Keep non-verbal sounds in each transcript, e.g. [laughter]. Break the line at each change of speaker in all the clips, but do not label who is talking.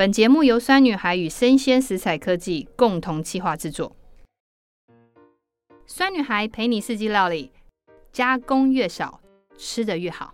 本节目由酸女孩与生鲜食材科技共同企划制作。酸女孩陪你四季料理，加工越少，吃得越好。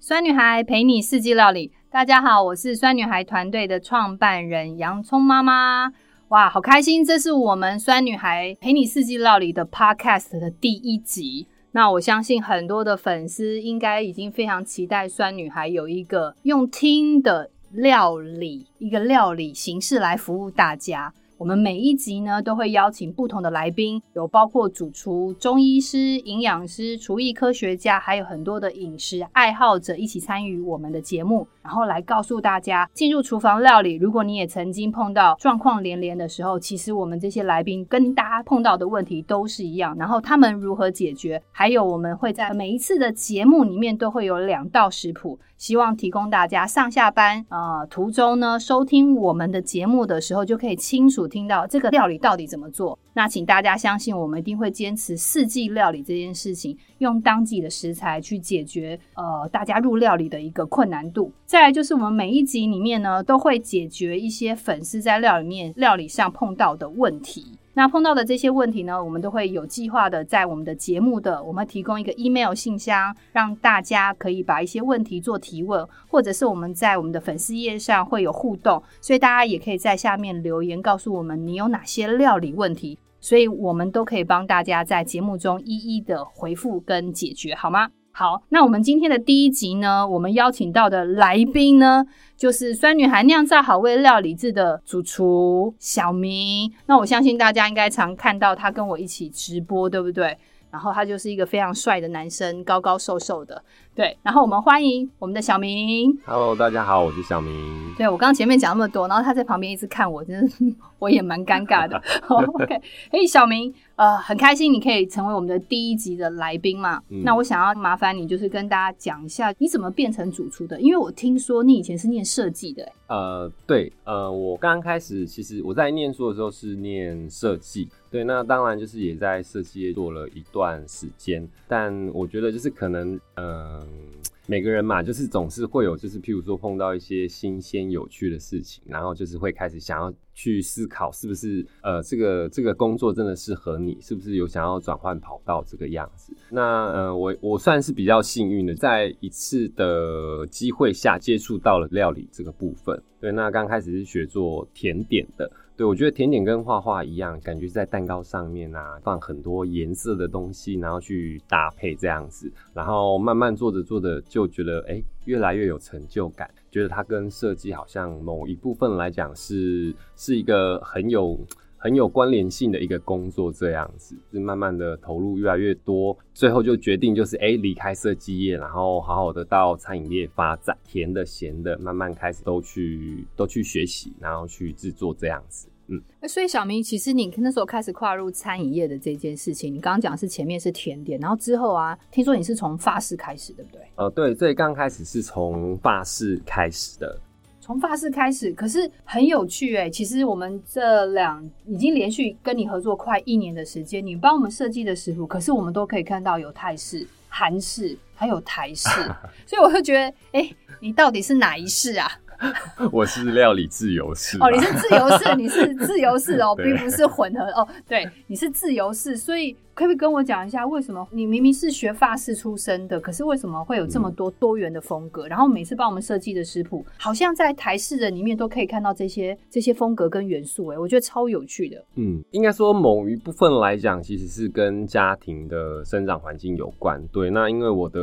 酸女孩陪你四季料理，大家好，我是酸女孩团队的创办人洋葱妈妈。哇，好开心！这是我们酸女孩陪你四季料理的 Podcast 的第一集。那我相信很多的粉丝应该已经非常期待酸女孩有一个用听的料理，一个料理形式来服务大家。我们每一集呢，都会邀请不同的来宾，有包括主厨、中医师、营养师、厨艺科学家，还有很多的饮食爱好者一起参与我们的节目，然后来告诉大家，进入厨房料理，如果你也曾经碰到状况连连的时候，其实我们这些来宾跟大家碰到的问题都是一样，然后他们如何解决，还有我们会在每一次的节目里面都会有两道食谱。希望提供大家上下班呃途中呢，收听我们的节目的时候，就可以清楚听到这个料理到底怎么做。那请大家相信，我们一定会坚持四季料理这件事情，用当季的食材去解决呃大家入料理的一个困难度。再来就是我们每一集里面呢，都会解决一些粉丝在料理面料理上碰到的问题。那碰到的这些问题呢，我们都会有计划的在我们的节目的，我们提供一个 email 信箱，让大家可以把一些问题做提问，或者是我们在我们的粉丝页上会有互动，所以大家也可以在下面留言告诉我们你有哪些料理问题，所以我们都可以帮大家在节目中一一的回复跟解决，好吗？好，那我们今天的第一集呢，我们邀请到的来宾呢，就是酸女孩酿造好味料理智的主厨小明。那我相信大家应该常看到他跟我一起直播，对不对？然后他就是一个非常帅的男生，高高瘦瘦的。对，然后我们欢迎我们的小明。
Hello，大家好，我是小明。
对，我刚刚前面讲那么多，然后他在旁边一直看我，真的 [laughs] 我也蛮尴尬的。[laughs] OK，嘿，小明，呃，很开心你可以成为我们的第一集的来宾嘛。嗯、那我想要麻烦你，就是跟大家讲一下你怎么变成主厨的，因为我听说你以前是念设计的。
呃，对，呃，我刚刚开始其实我在念书的时候是念设计，对，那当然就是也在设计业做了一段时间，但我觉得就是可能，呃。嗯，每个人嘛，就是总是会有，就是譬如说碰到一些新鲜有趣的事情，然后就是会开始想要去思考，是不是呃，这个这个工作真的适合你，是不是有想要转换跑道这个样子？那呃，我我算是比较幸运的，在一次的机会下接触到了料理这个部分。对，那刚开始是学做甜点的。对，我觉得甜点跟画画一样，感觉在蛋糕上面啊，放很多颜色的东西，然后去搭配这样子，然后慢慢做着做着就觉得，哎，越来越有成就感，觉得它跟设计好像某一部分来讲是是一个很有。很有关联性的一个工作，这样子就慢慢的投入越来越多，最后就决定就是哎离开设计业，然后好好的到餐饮业发展，甜的咸的慢慢开始都去都去学习，然后去制作这样子。嗯，
所以小明，其实你那时候开始跨入餐饮业的这件事情，你刚刚讲是前面是甜点，然后之后啊，听说你是从法式开始，对不对？
呃，对，最刚开始是从法式开始的。
从发式开始，可是很有趣哎、欸。其实我们这两已经连续跟你合作快一年的时间，你帮我们设计的食谱，可是我们都可以看到有泰式、韩式，还有台式，[laughs] 所以我会觉得，哎、欸，你到底是哪一式啊？[laughs]
我是料理自由式
哦，你是自由式，你是自由式哦，[laughs] 并不是混合哦。对，你是自由式，所以可不可以跟我讲一下，为什么你明明是学法式出身的，可是为什么会有这么多多元的风格？嗯、然后每次帮我们设计的食谱，好像在台式的里面都可以看到这些这些风格跟元素，哎，我觉得超有趣的。
嗯，应该说某一部分来讲，其实是跟家庭的生长环境有关。对，那因为我的。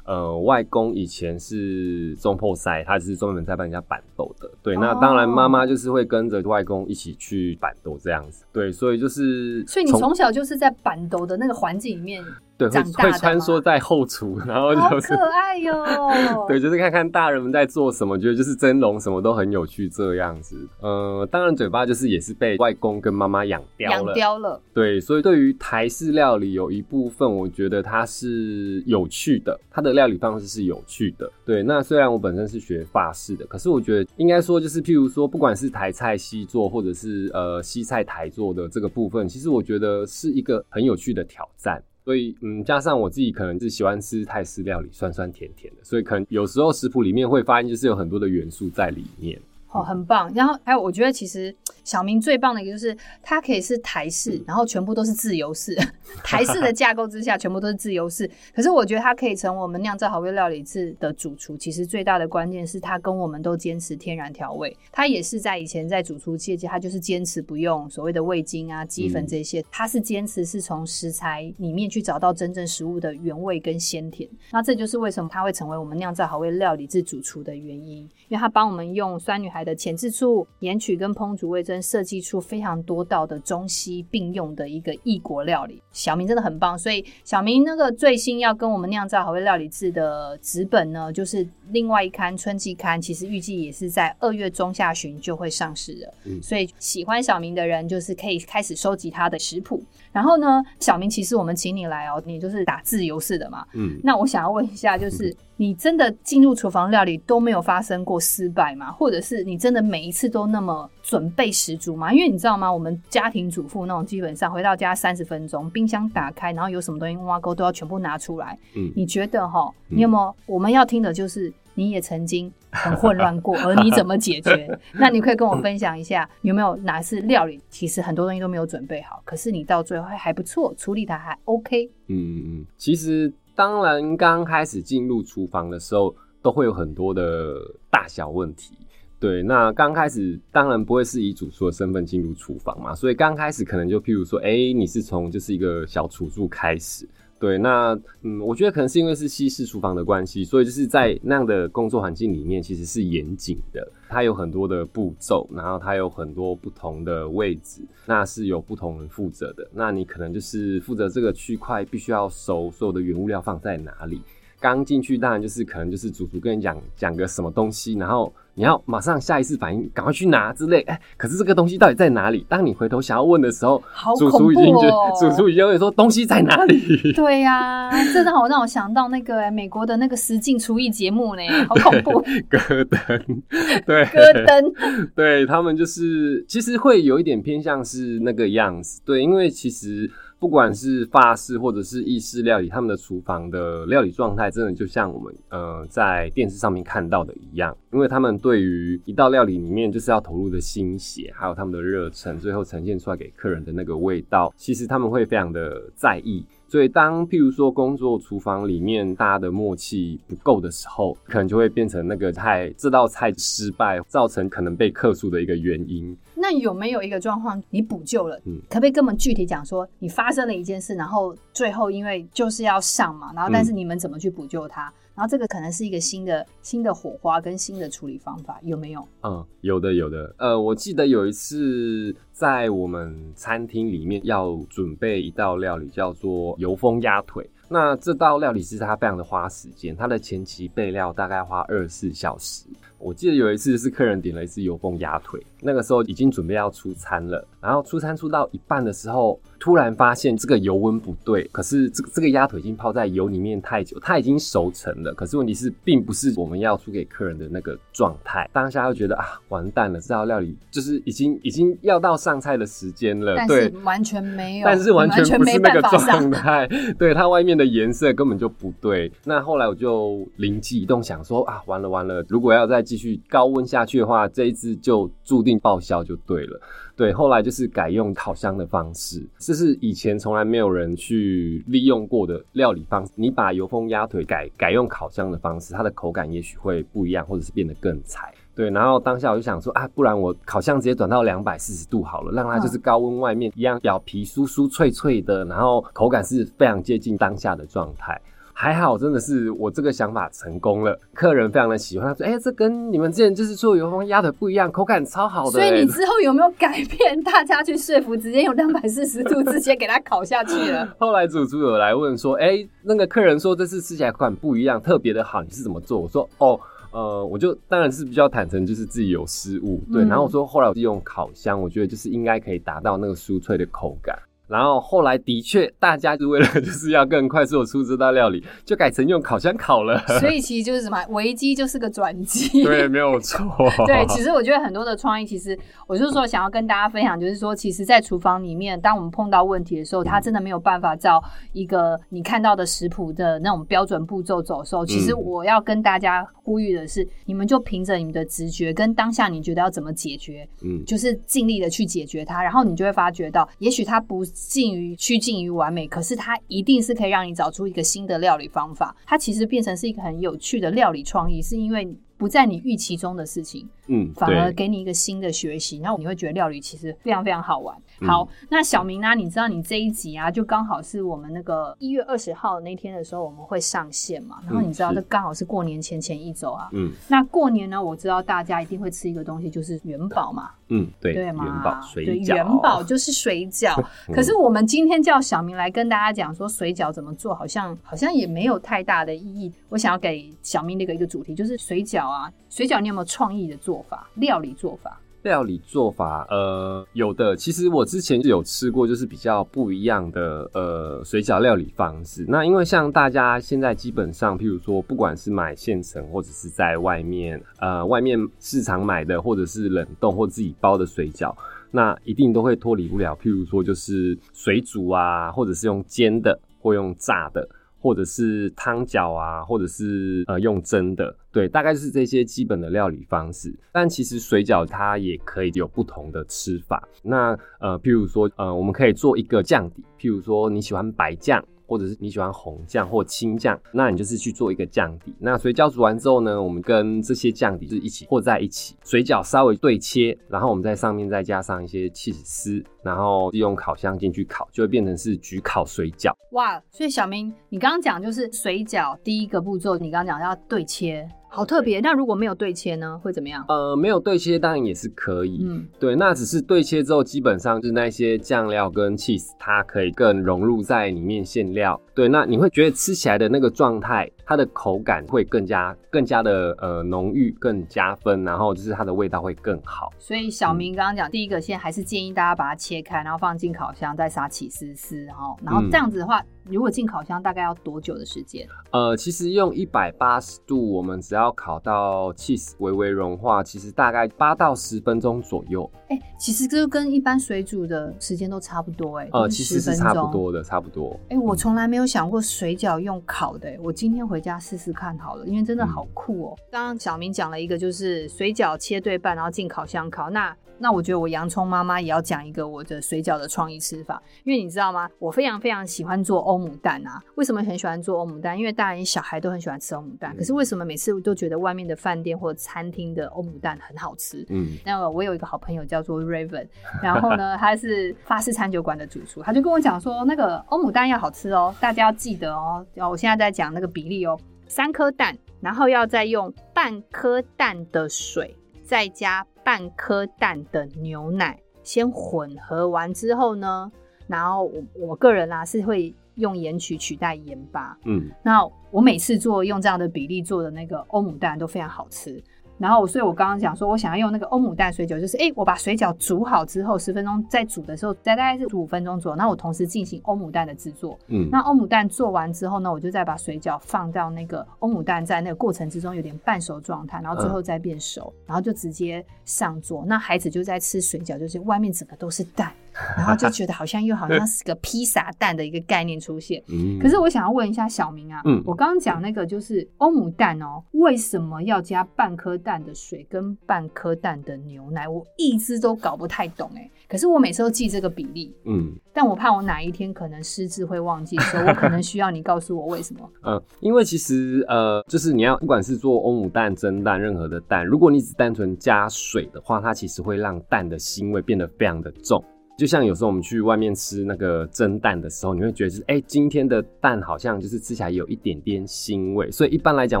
呃，外公以前是中破塞，他是专门在帮人家板豆的。对，那当然妈妈就是会跟着外公一起去板豆这样子。对，所以就是，
所以你从小就是在板豆的那个环境里面。
对，会会穿梭在后厨，然后就是
好可爱哟。[laughs]
对，就是看看大人们在做什么，觉得就是蒸笼什么都很有趣这样子。呃，当然嘴巴就是也是被外公跟妈妈养刁了，养刁了。对，所以对于台式料理有一部分，我觉得它是有趣的，它的料理方式是有趣的。对，那虽然我本身是学法式的，可是我觉得应该说就是譬如说，不管是台菜西做，或者是呃西菜台做的这个部分，其实我觉得是一个很有趣的挑战。所以嗯，加上我自己可能是喜欢吃泰式料理，酸酸甜甜的，所以可能有时候食谱里面会发现就是有很多的元素在里面。
哦，很棒。然后还有，我觉得其实小明最棒的一个就是，它可以是台式，嗯、然后全部都是自由式。[laughs] 台式的架构之下，全部都是自由式。可是我觉得它可以成为我们酿造好味料理制的主厨。其实最大的关键是，他跟我们都坚持天然调味。他也是在以前在主厨界，他就是坚持不用所谓的味精啊、鸡粉这些。他、嗯、是坚持是从食材里面去找到真正食物的原味跟鲜甜。那这就是为什么他会成为我们酿造好味料理制主厨的原因，因为他帮我们用酸女孩的前置处、盐曲跟烹煮味增设计出非常多道的中西并用的一个异国料理。小明真的很棒，所以小明那个最新要跟我们酿造好味料理制的纸本呢，就是另外一刊春季刊，其实预计也是在二月中下旬就会上市了。嗯，所以喜欢小明的人就是可以开始收集他的食谱。然后呢，小明其实我们请你来哦，你就是打自由式的嘛。嗯，那我想要问一下，就是。嗯你真的进入厨房料理都没有发生过失败吗？或者是你真的每一次都那么准备十足吗？因为你知道吗？我们家庭主妇那种基本上回到家三十分钟，冰箱打开，然后有什么东西挖沟都要全部拿出来。嗯，你觉得哈？你有没有？我们要听的就是你也曾经很混乱过，[laughs] 而你怎么解决？[laughs] 那你可以跟我分享一下，有没有哪次料理其实很多东西都没有准备好，可是你到最后还不错，处理的还 OK？
嗯嗯，其实。当然，刚开始进入厨房的时候，都会有很多的大小问题。对，那刚开始当然不会是以主厨的身份进入厨房嘛，所以刚开始可能就譬如说，哎，你是从就是一个小厨助开始。对，那嗯，我觉得可能是因为是西式厨房的关系，所以就是在那样的工作环境里面，其实是严谨的。它有很多的步骤，然后它有很多不同的位置，那是由不同人负责的。那你可能就是负责这个区块，必须要熟所有的原物料放在哪里。刚进去当然就是可能就是主厨跟你讲讲个什么东西，然后。你要马上下一次反应，赶快去拿之类。哎、欸，可是这个东西到底在哪里？当你回头想要问的时候，
好
主厨已经觉得主厨已经会说东西在哪里？[laughs] 对
呀、啊，这让我让我想到那个、欸、美国的那个实境厨艺节目呢，[laughs] 好恐怖。
戈登，对，
戈登，
对他们就是其实会有一点偏向是那个样子。对，因为其实。不管是法式或者是意式料理，他们的厨房的料理状态，真的就像我们呃在电视上面看到的一样，因为他们对于一道料理里面就是要投入的心血，还有他们的热忱，最后呈现出来给客人的那个味道，其实他们会非常的在意。所以，当譬如说工作厨房里面大家的默契不够的时候，可能就会变成那个菜这道菜失败，造成可能被克诉的一个原因。
那有没有一个状况你补救了？嗯，可不可以跟我们具体讲说，你发生了一件事，然后最后因为就是要上嘛，然后但是你们怎么去补救它？嗯然后这个可能是一个新的新的火花跟新的处理方法，有没有？
嗯，有的有的。呃，我记得有一次在我们餐厅里面要准备一道料理，叫做油封鸭腿。那这道料理其实它非常的花时间，它的前期备料大概花二十四小时。我记得有一次是客人点了一次油封鸭腿，那个时候已经准备要出餐了，然后出餐出到一半的时候，突然发现这个油温不对，可是这个这个鸭腿已经泡在油里面太久，它已经熟成了，可是问题是并不是我们要出给客人的那个状态。当下又觉得啊，完蛋了，这道料理就是已经已经要到上菜的时间了，对，
完全没有，
但是完全不是那个状态，[laughs] 对，它外面的颜色根本就不对。那后来我就灵机一动，想说啊，完了完了，如果要再继续高温下去的话，这一支就注定报销就对了。对，后来就是改用烤箱的方式，这是以前从来没有人去利用过的料理方式。你把油封鸭腿改改用烤箱的方式，它的口感也许会不一样，或者是变得更柴。对，然后当下我就想说啊，不然我烤箱直接转到两百四十度好了，让它就是高温外面一样，表皮酥酥脆脆的，然后口感是非常接近当下的状态。还好，真的是我这个想法成功了，客人非常的喜欢。他说：“哎、欸，这跟你们之前就是做油封鸭腿不一样，口感超好的。”
所以你之后有没有改变大家去说服，直接用两百四十度直接给它烤下去了？[laughs]
后来主厨有来问说：“哎、欸，那个客人说这次吃起来口感不一样，特别的好，你是怎么做？”我说：“哦，呃，我就当然是比较坦诚，就是自己有失误。对，嗯、然后我说后来我是用烤箱，我觉得就是应该可以达到那个酥脆的口感。”然后后来的确，大家就为了 [laughs] 就是要更快速的出这道料理，就改成用烤箱烤了。
所以其实就是什么，危机就是个转机。[laughs]
对，没有错。[laughs]
对，其实我觉得很多的创意，其实我就是说想要跟大家分享，就是说，其实，在厨房里面，当我们碰到问题的时候，它真的没有办法照一个你看到的食谱的那种标准步骤走的时候，其实我要跟大家呼吁的是，你们就凭着你们的直觉跟当下你觉得要怎么解决，嗯，就是尽力的去解决它，然后你就会发觉到，也许它不。近于趋近于完美，可是它一定是可以让你找出一个新的料理方法。它其实变成是一个很有趣的料理创意，是因为不在你预期中的事情。嗯，反而给你一个新的学习，然后你会觉得料理其实非常非常好玩。好，嗯、那小明呢？你知道你这一集啊，就刚好是我们那个一月二十号那天的时候，我们会上线嘛。然后你知道，这刚好是过年前前一周啊。嗯。那过年呢，我知道大家一定会吃一个东西，就是元宝嘛。
嗯，对。
对嘛？
元宝水饺。
对，元宝就是水饺。可是我们今天叫小明来跟大家讲说水饺怎么做，好像好像也没有太大的意义。我想要给小明那个一个主题，就是水饺啊，水饺你有没有创意的做法？料理。做法，
料理做法，呃，有的。其实我之前就有吃过，就是比较不一样的，呃，水饺料理方式。那因为像大家现在基本上，譬如说，不管是买现成或者是在外面，呃，外面市场买的，或者是冷冻或自己包的水饺，那一定都会脱离不了，譬如说就是水煮啊，或者是用煎的，或用炸的。或者是汤饺啊，或者是呃用蒸的，对，大概是这些基本的料理方式。但其实水饺它也可以有不同的吃法。那呃，譬如说呃，我们可以做一个酱底，譬如说你喜欢白酱。或者是你喜欢红酱或青酱，那你就是去做一个酱底。那水饺煮完之后呢，我们跟这些酱底就是一起和在一起。水饺稍微对切，然后我们在上面再加上一些起司丝，然后利用烤箱进去烤，就会变成是焗烤水饺。
哇！所以小明，你刚刚讲就是水饺第一个步骤，你刚刚讲要对切。好特别，那如果没有对切呢，会怎么样？
呃，没有对切当然也是可以，嗯，对，那只是对切之后，基本上就是那些酱料跟 cheese，它可以更融入在里面馅料，对，那你会觉得吃起来的那个状态，它的口感会更加更加的呃浓郁，更加分，然后就是它的味道会更好。
所以小明刚刚讲，第一个先还是建议大家把它切开，然后放进烤箱，再撒起司丝，然后然后这样子的话。嗯如果进烤箱大概要多久的时间？
呃，其实用一百八十度，我们只要烤到 cheese 微微融化，其实大概八到十分钟左右。
哎、欸，其实这跟一般水煮的时间都差不多、欸，哎，
呃，其实是差不多的，差不多。
哎、欸，我从来没有想过水饺用烤的、欸，我今天回家试试看好了，因为真的好酷哦、喔。刚刚、嗯、小明讲了一个，就是水饺切对半，然后进烤箱烤，那。那我觉得我洋葱妈妈也要讲一个我的水饺的创意吃法，因为你知道吗？我非常非常喜欢做欧姆蛋啊。为什么很喜欢做欧姆蛋？因为大人小孩都很喜欢吃欧姆蛋。可是为什么每次我都觉得外面的饭店或者餐厅的欧姆蛋很好吃？嗯，那我有一个好朋友叫做 Raven，然后呢，他是法式餐酒馆的主厨，他就跟我讲说，那个欧姆蛋要好吃哦，大家要记得哦。然后我现在在讲那个比例哦，三颗蛋，然后要再用半颗蛋的水。再加半颗蛋的牛奶，先混合完之后呢，然后我我个人啊是会用盐曲取代盐巴，嗯，那我每次做用这样的比例做的那个欧姆蛋都非常好吃。然后，所以我刚刚讲说，我想要用那个欧姆蛋水饺，就是哎，我把水饺煮好之后，十分钟再煮的时候，再大概是十五分钟左右。那我同时进行欧姆蛋的制作。嗯，那欧姆蛋做完之后呢，我就再把水饺放到那个欧姆蛋在那个过程之中有点半熟状态，然后最后再变熟，嗯、然后就直接上桌。那孩子就在吃水饺，就是外面整个都是蛋。然后就觉得好像又好像是个披萨蛋的一个概念出现。嗯，可是我想要问一下小明啊，嗯，我刚刚讲那个就是欧姆蛋哦，为什么要加半颗蛋的水跟半颗蛋的牛奶？我一直都搞不太懂哎。可是我每次都记这个比例，嗯，但我怕我哪一天可能失智会忘记，所以我可能需要你告诉我为什么。[laughs]
嗯，因为其实呃，就是你要不管是做欧姆蛋、蒸蛋，任何的蛋，如果你只单纯加水的话，它其实会让蛋的腥味变得非常的重。就像有时候我们去外面吃那个蒸蛋的时候，你会觉得是哎、欸，今天的蛋好像就是吃起来有一点点腥味，所以一般来讲，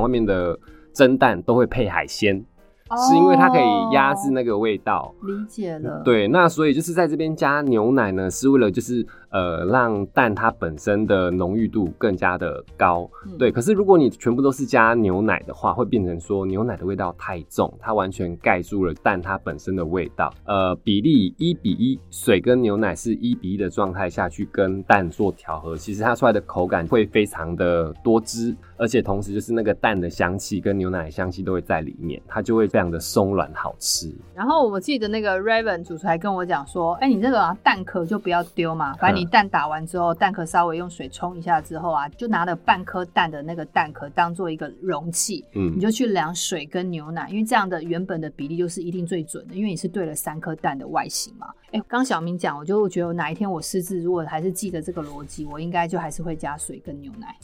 外面的蒸蛋都会配海鲜，哦、是因为它可以压制那个味道。
理解了。
对，那所以就是在这边加牛奶呢，是为了就是呃让蛋它本身的浓郁度更加的高。
嗯、
对，可是如果你全部都是加牛奶的话，会变成说牛奶的味道太重，它完全盖住了蛋它本身的味道。呃，比例一比一，水跟牛奶是一比一的状态下去跟蛋做调和，其实它出来的口感会非常的多汁，而且同时就是那个蛋的香气跟牛奶的香气都会在里面，它就会非常的松软好吃。
然后我记得那个 Raven 主厨还跟我讲说，哎、欸，你这个、啊、蛋壳就不要丢嘛，反正你蛋打完之后，蛋壳稍微用水冲一下之后啊，就拿了半颗蛋的那个蛋壳当做一个容器，嗯，你就去量水跟牛奶，因为这样的原本的比例就是一定最准的，因为你是对了三颗蛋的外形嘛。哎、欸，刚小明讲，我就觉得哪一天我失智，如果还是记得这个逻辑，我应该就还是会加水跟牛奶。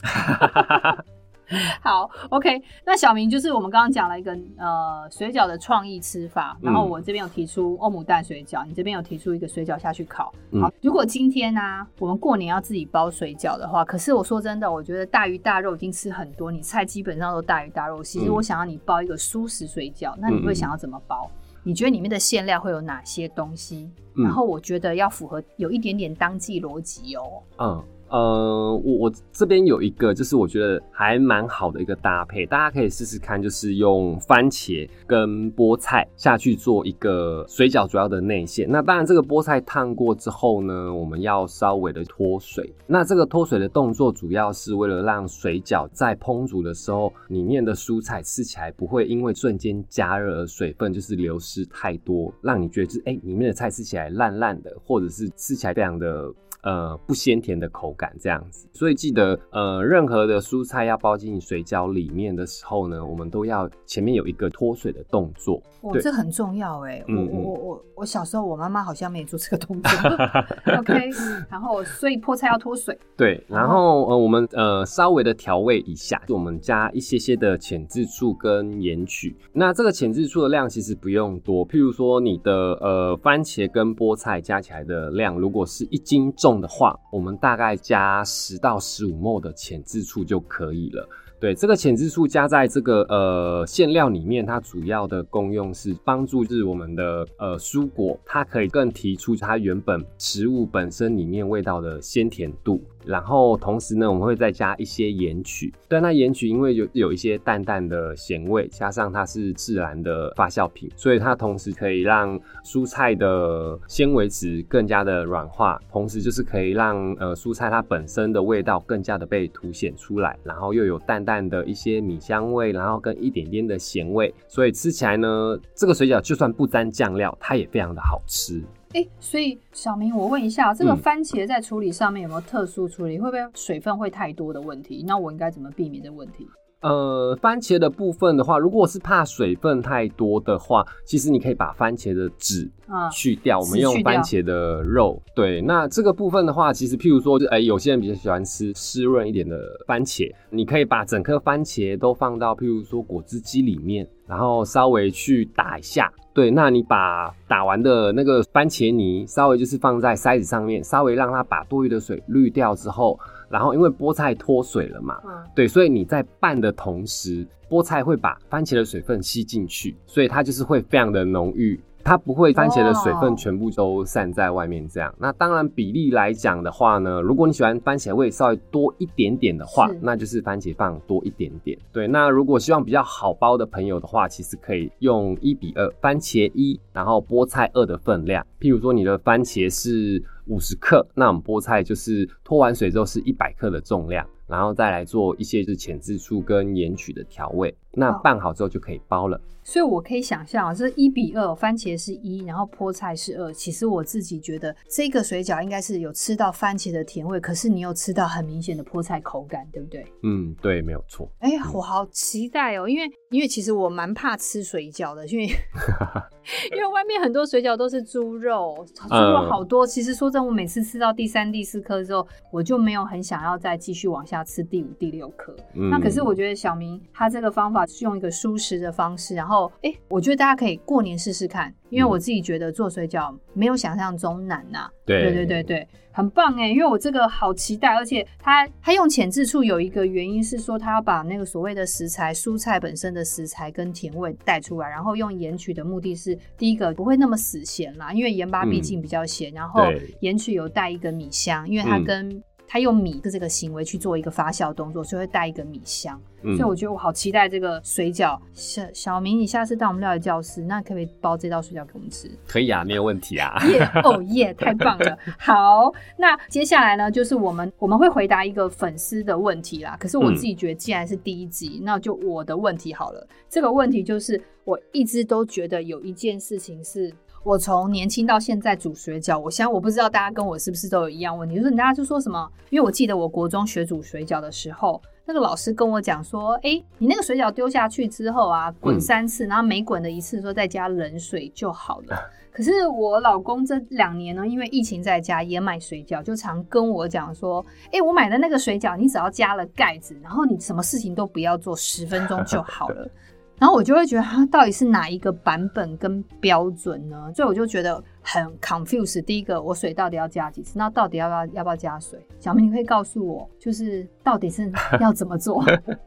[laughs] [laughs] 好，OK。那小明就是我们刚刚讲了一个呃水饺的创意吃法，然后我这边有提出欧姆蛋水饺，你这边有提出一个水饺下去烤。好，如果今天呢、啊、我们过年要自己包水饺的话，可是我说真的，我觉得大鱼大肉已经吃很多，你菜基本上都大鱼大肉。其实我想要你包一个蔬食水饺，那你会想要怎么包？你觉得里面的馅料会有哪些东西？然后我觉得要符合有一点点当季逻辑哦。
嗯。呃，我我这边有一个，就是我觉得还蛮好的一个搭配，大家可以试试看，就是用番茄跟菠菜下去做一个水饺主要的内馅。那当然，这个菠菜烫过之后呢，我们要稍微的脱水。那这个脱水的动作，主要是为了让水饺在烹煮的时候，里面的蔬菜吃起来不会因为瞬间加热而水分就是流失太多，让你觉得就是哎、欸，里面的菜吃起来烂烂的，或者是吃起来非常的。呃，不鲜甜的口感这样子，所以记得，呃，任何的蔬菜要包进水饺里面的时候呢，我们都要前面有一个脱水的动作。
哦，这很重要哎，我我我我我小时候我妈妈好像没做这个动作。[laughs] OK，然后所以菠菜要脱水。
对，然后呃，我们呃稍微的调味一下，就我们加一些些的浅渍醋跟盐曲。那这个浅渍醋的量其实不用多，譬如说你的呃番茄跟菠菜加起来的量，如果是一斤重。的话，我们大概加十到十五 m 的浅质醋就可以了。对，这个浅质醋加在这个呃馅料里面，它主要的功用是帮助是我们的呃蔬果，它可以更提出它原本食物本身里面味道的鲜甜度。然后同时呢，我们会再加一些盐曲。对，那盐曲因为有有一些淡淡的咸味，加上它是自然的发酵品，所以它同时可以让蔬菜的纤维质更加的软化，同时就是可以让呃蔬菜它本身的味道更加的被凸显出来，然后又有淡淡的一些米香味，然后跟一点点的咸味，所以吃起来呢，这个水饺就算不沾酱料，它也非常的好吃。
哎、欸，所以小明，我问一下，这个番茄在处理上面有没有特殊处理？嗯、会不会水分会太多的问题？那我应该怎么避免这个问题？
呃，番茄的部分的话，如果是怕水分太多的话，其实你可以把番茄的籽去掉，嗯、我们用番茄的肉。对，那这个部分的话，其实譬如说，哎、欸，有些人比较喜欢吃湿润一点的番茄，你可以把整颗番茄都放到譬如说果汁机里面，然后稍微去打一下。对，那你把打完的那个番茄泥稍微就是放在筛子上面，稍微让它把多余的水滤掉之后，然后因为菠菜脱水了嘛，嗯，对，所以你在拌的同时，菠菜会把番茄的水分吸进去，所以它就是会非常的浓郁。它不会番茄的水分全部都散在外面，这样。Oh. 那当然比例来讲的话呢，如果你喜欢番茄味稍微多一点点的话，那就是番茄放多一点点。对，那如果希望比较好包的朋友的话，其实可以用一比二，番茄一，然后菠菜二的分量。譬如说你的番茄是五十克，那我们菠菜就是脱完水之后是一百克的重量，然后再来做一些是浅渍醋跟盐曲的调味。那拌好之后就可以包了。
所以，我可以想象啊，这一比二，番茄是一，然后菠菜是二。其实我自己觉得，这个水饺应该是有吃到番茄的甜味，可是你又吃到很明显的菠菜口感，对不对？
嗯，对，没有错。
哎呀，我好期待哦，因为因为其实我蛮怕吃水饺的，因为 [laughs] 因为外面很多水饺都是猪肉，猪肉好多。其实说真的，我每次吃到第三、第四颗之后，我就没有很想要再继续往下吃第五、第六颗。嗯。那可是我觉得小明他这个方法。话，是用一个舒适的方式。然后，哎，我觉得大家可以过年试试看，因为我自己觉得做水饺没有想象中难呐、啊。对对对对对，很棒哎！因为我这个好期待，而且它它用浅渍醋有一个原因是说，它要把那个所谓的食材、蔬菜本身的食材跟甜味带出来，然后用盐曲的目的是第一个不会那么死咸啦，因为盐巴毕竟比较咸，嗯、然后盐曲有带一个米香，因为它跟、嗯他用米的这个行为去做一个发酵动作，所以会带一个米香。嗯、所以我觉得我好期待这个水饺。小小明，你下次到我们料理教室，那可不可以包这道水饺给我们吃？
可以啊，没有问题啊。
耶哦耶，太棒了。[laughs] 好，那接下来呢，就是我们我们会回答一个粉丝的问题啦。可是我自己觉得，既然是第一集，嗯、那就我的问题好了。这个问题就是，我一直都觉得有一件事情是。我从年轻到现在煮水饺，我想我不知道大家跟我是不是都有一样问题，就是大家就说什么？因为我记得我国中学煮水饺的时候，那个老师跟我讲说，哎、欸，你那个水饺丢下去之后啊，滚三次，然后每滚的一次说再加冷水就好了。可是我老公这两年呢，因为疫情在家也买水饺，就常跟我讲说，哎、欸，我买的那个水饺，你只要加了盖子，然后你什么事情都不要做，十分钟就好了。然后我就会觉得它到底是哪一个版本跟标准呢？所以我就觉得很 confused。第一个，我水到底要加几次？那到底要不要要不要加水？小明，你可以告诉我，就是到底是要怎么做？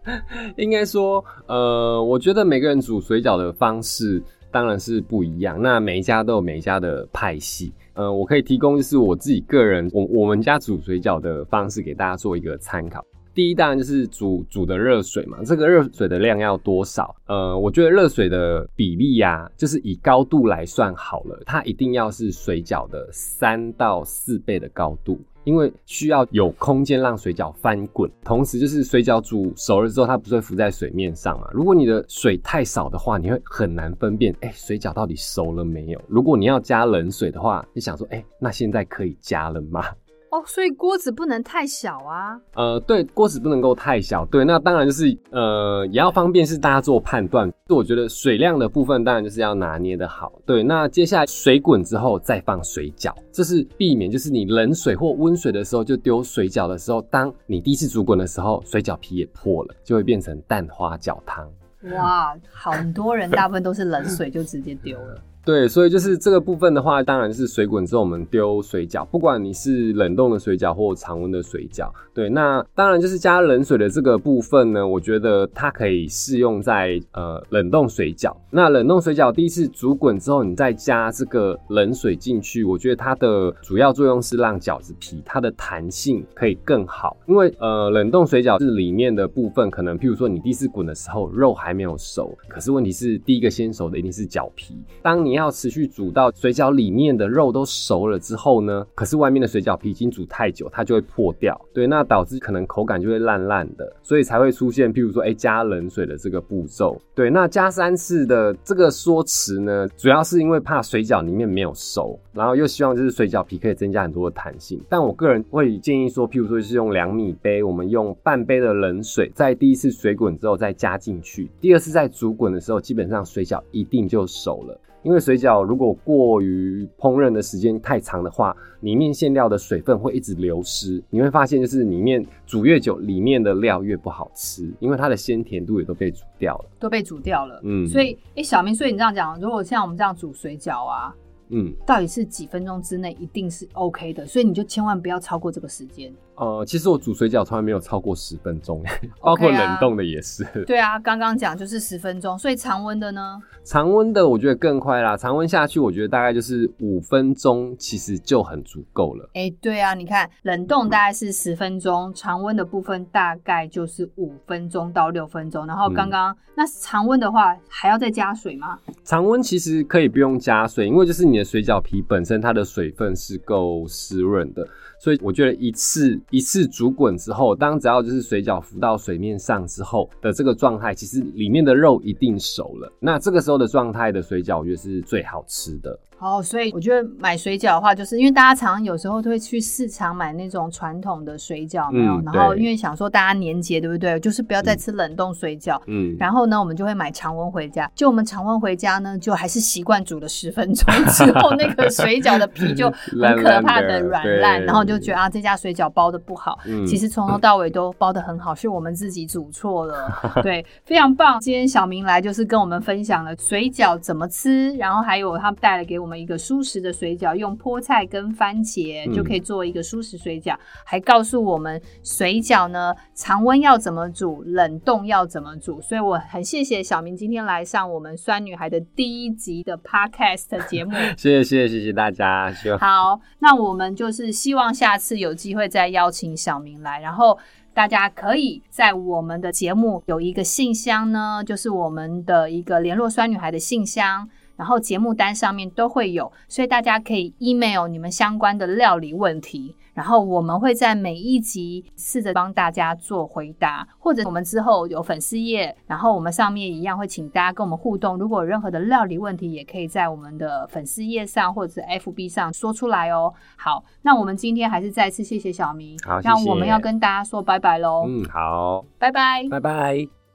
[laughs]
应该说，呃，我觉得每个人煮水饺的方式当然是不一样。那每一家都有每一家的派系。呃，我可以提供就是我自己个人，我我们家煮水饺的方式给大家做一个参考。第一当然就是煮煮的热水嘛，这个热水的量要多少？呃，我觉得热水的比例呀、就是以高度来算好了，它一定要是水饺的三到四倍的高度，因为需要有空间让水饺翻滚，同时就是水饺煮熟了之后，它不是会浮在水面上嘛？如果你的水太少的话，你会很难分辨，哎、水饺到底熟了没有？如果你要加冷水的话，你想说，哎、那现在可以加了吗？
哦，所以锅子不能太小啊。
呃，对，锅子不能够太小。对，那当然就是呃，也要方便是大家做判断。就我觉得水量的部分，当然就是要拿捏的好。对，那接下来水滚之后再放水饺，这是避免就是你冷水或温水的时候就丢水饺的时候，当你第一次煮滚的时候，水饺皮也破了，就会变成蛋花饺汤。
哇，很多人大部分都是冷水就直接丢了。
对，所以就是这个部分的话，当然是水滚之后我们丢水饺，不管你是冷冻的水饺或常温的水饺。对，那当然就是加冷水的这个部分呢，我觉得它可以适用在呃冷冻水饺。那冷冻水饺第一次煮滚之后，你再加这个冷水进去，我觉得它的主要作用是让饺子皮它的弹性可以更好，因为呃冷冻水饺是里面的部分，可能譬如说你第一次滚的时候肉还没有熟，可是问题是第一个先熟的一定是饺皮，当你要持续煮到水饺里面的肉都熟了之后呢，可是外面的水饺皮已经煮太久，它就会破掉。对，那导致可能口感就会烂烂的，所以才会出现譬如说，哎、加冷水的这个步骤。对，那加三次的这个说辞呢，主要是因为怕水饺里面没有熟，然后又希望就是水饺皮可以增加很多的弹性。但我个人会建议说，譬如说是用两米杯，我们用半杯的冷水，在第一次水滚之后再加进去，第二次在煮滚的时候，基本上水饺一定就熟了。因为水饺如果过于烹饪的时间太长的话，里面馅料的水分会一直流失，你会发现就是里面煮越久，里面的料越不好吃，因为它的鲜甜度也都被煮掉了，
都被煮掉了。嗯，所以哎、欸，小明，所以你这样讲，如果像我们这样煮水饺啊。嗯，到底是几分钟之内一定是 OK 的，所以你就千万不要超过这个时间。
呃，其实我煮水饺从来没有超过十分钟，包括冷冻的也是。
Okay 啊。对啊，刚刚讲就是十分钟，所以常温的呢？
常温的我觉得更快啦，常温下去我觉得大概就是五分钟，其实就很足够了。
哎、欸，对啊，你看冷冻大概是十分钟，常温的部分大概就是五分钟到六分钟。然后刚刚、嗯、那常温的话还要再加水吗？
常温其实可以不用加水，因为就是你水饺皮本身它的水分是够湿润的，所以我觉得一次一次煮滚之后，当只要就是水饺浮到水面上之后的这个状态，其实里面的肉一定熟了。那这个时候的状态的水饺，我觉得是最好吃的。
哦，所以我觉得买水饺的话，就是因为大家常常有时候都会去市场买那种传统的水饺，没有？嗯、然后因为想说大家年节对不对？就是不要再吃冷冻水饺。嗯。然后呢，我们就会买常温回家。就我们常温回家呢，就还是习惯煮了十分钟之后，那个水饺的皮就很可怕的软烂，然后就觉得啊，这家水饺包的不好。嗯。其实从头到尾都包的很好，是我们自己煮错了。[laughs] 对，非常棒。今天小明来就是跟我们分享了水饺怎么吃，然后还有他带了给我们。一个舒食的水饺，用菠菜跟番茄就可以做一个舒食水饺，嗯、还告诉我们水饺呢，常温要怎么煮，冷冻要怎么煮。所以我很谢谢小明今天来上我们酸女孩的第一集的 podcast 节目。[laughs]
谢谢谢谢谢谢大家。
好，那我们就是希望下次有机会再邀请小明来，然后大家可以在我们的节目有一个信箱呢，就是我们的一个联络酸女孩的信箱。然后节目单上面都会有，所以大家可以 email 你们相关的料理问题，然后我们会在每一集试着帮大家做回答，或者我们之后有粉丝页，然后我们上面一样会请大家跟我们互动。如果有任何的料理问题，也可以在我们的粉丝页上或者是 FB 上说出来哦。好，那我们今天还是再次谢谢小明，
好，
那我们要跟大家说拜拜喽。
嗯，好，
拜拜，
拜拜。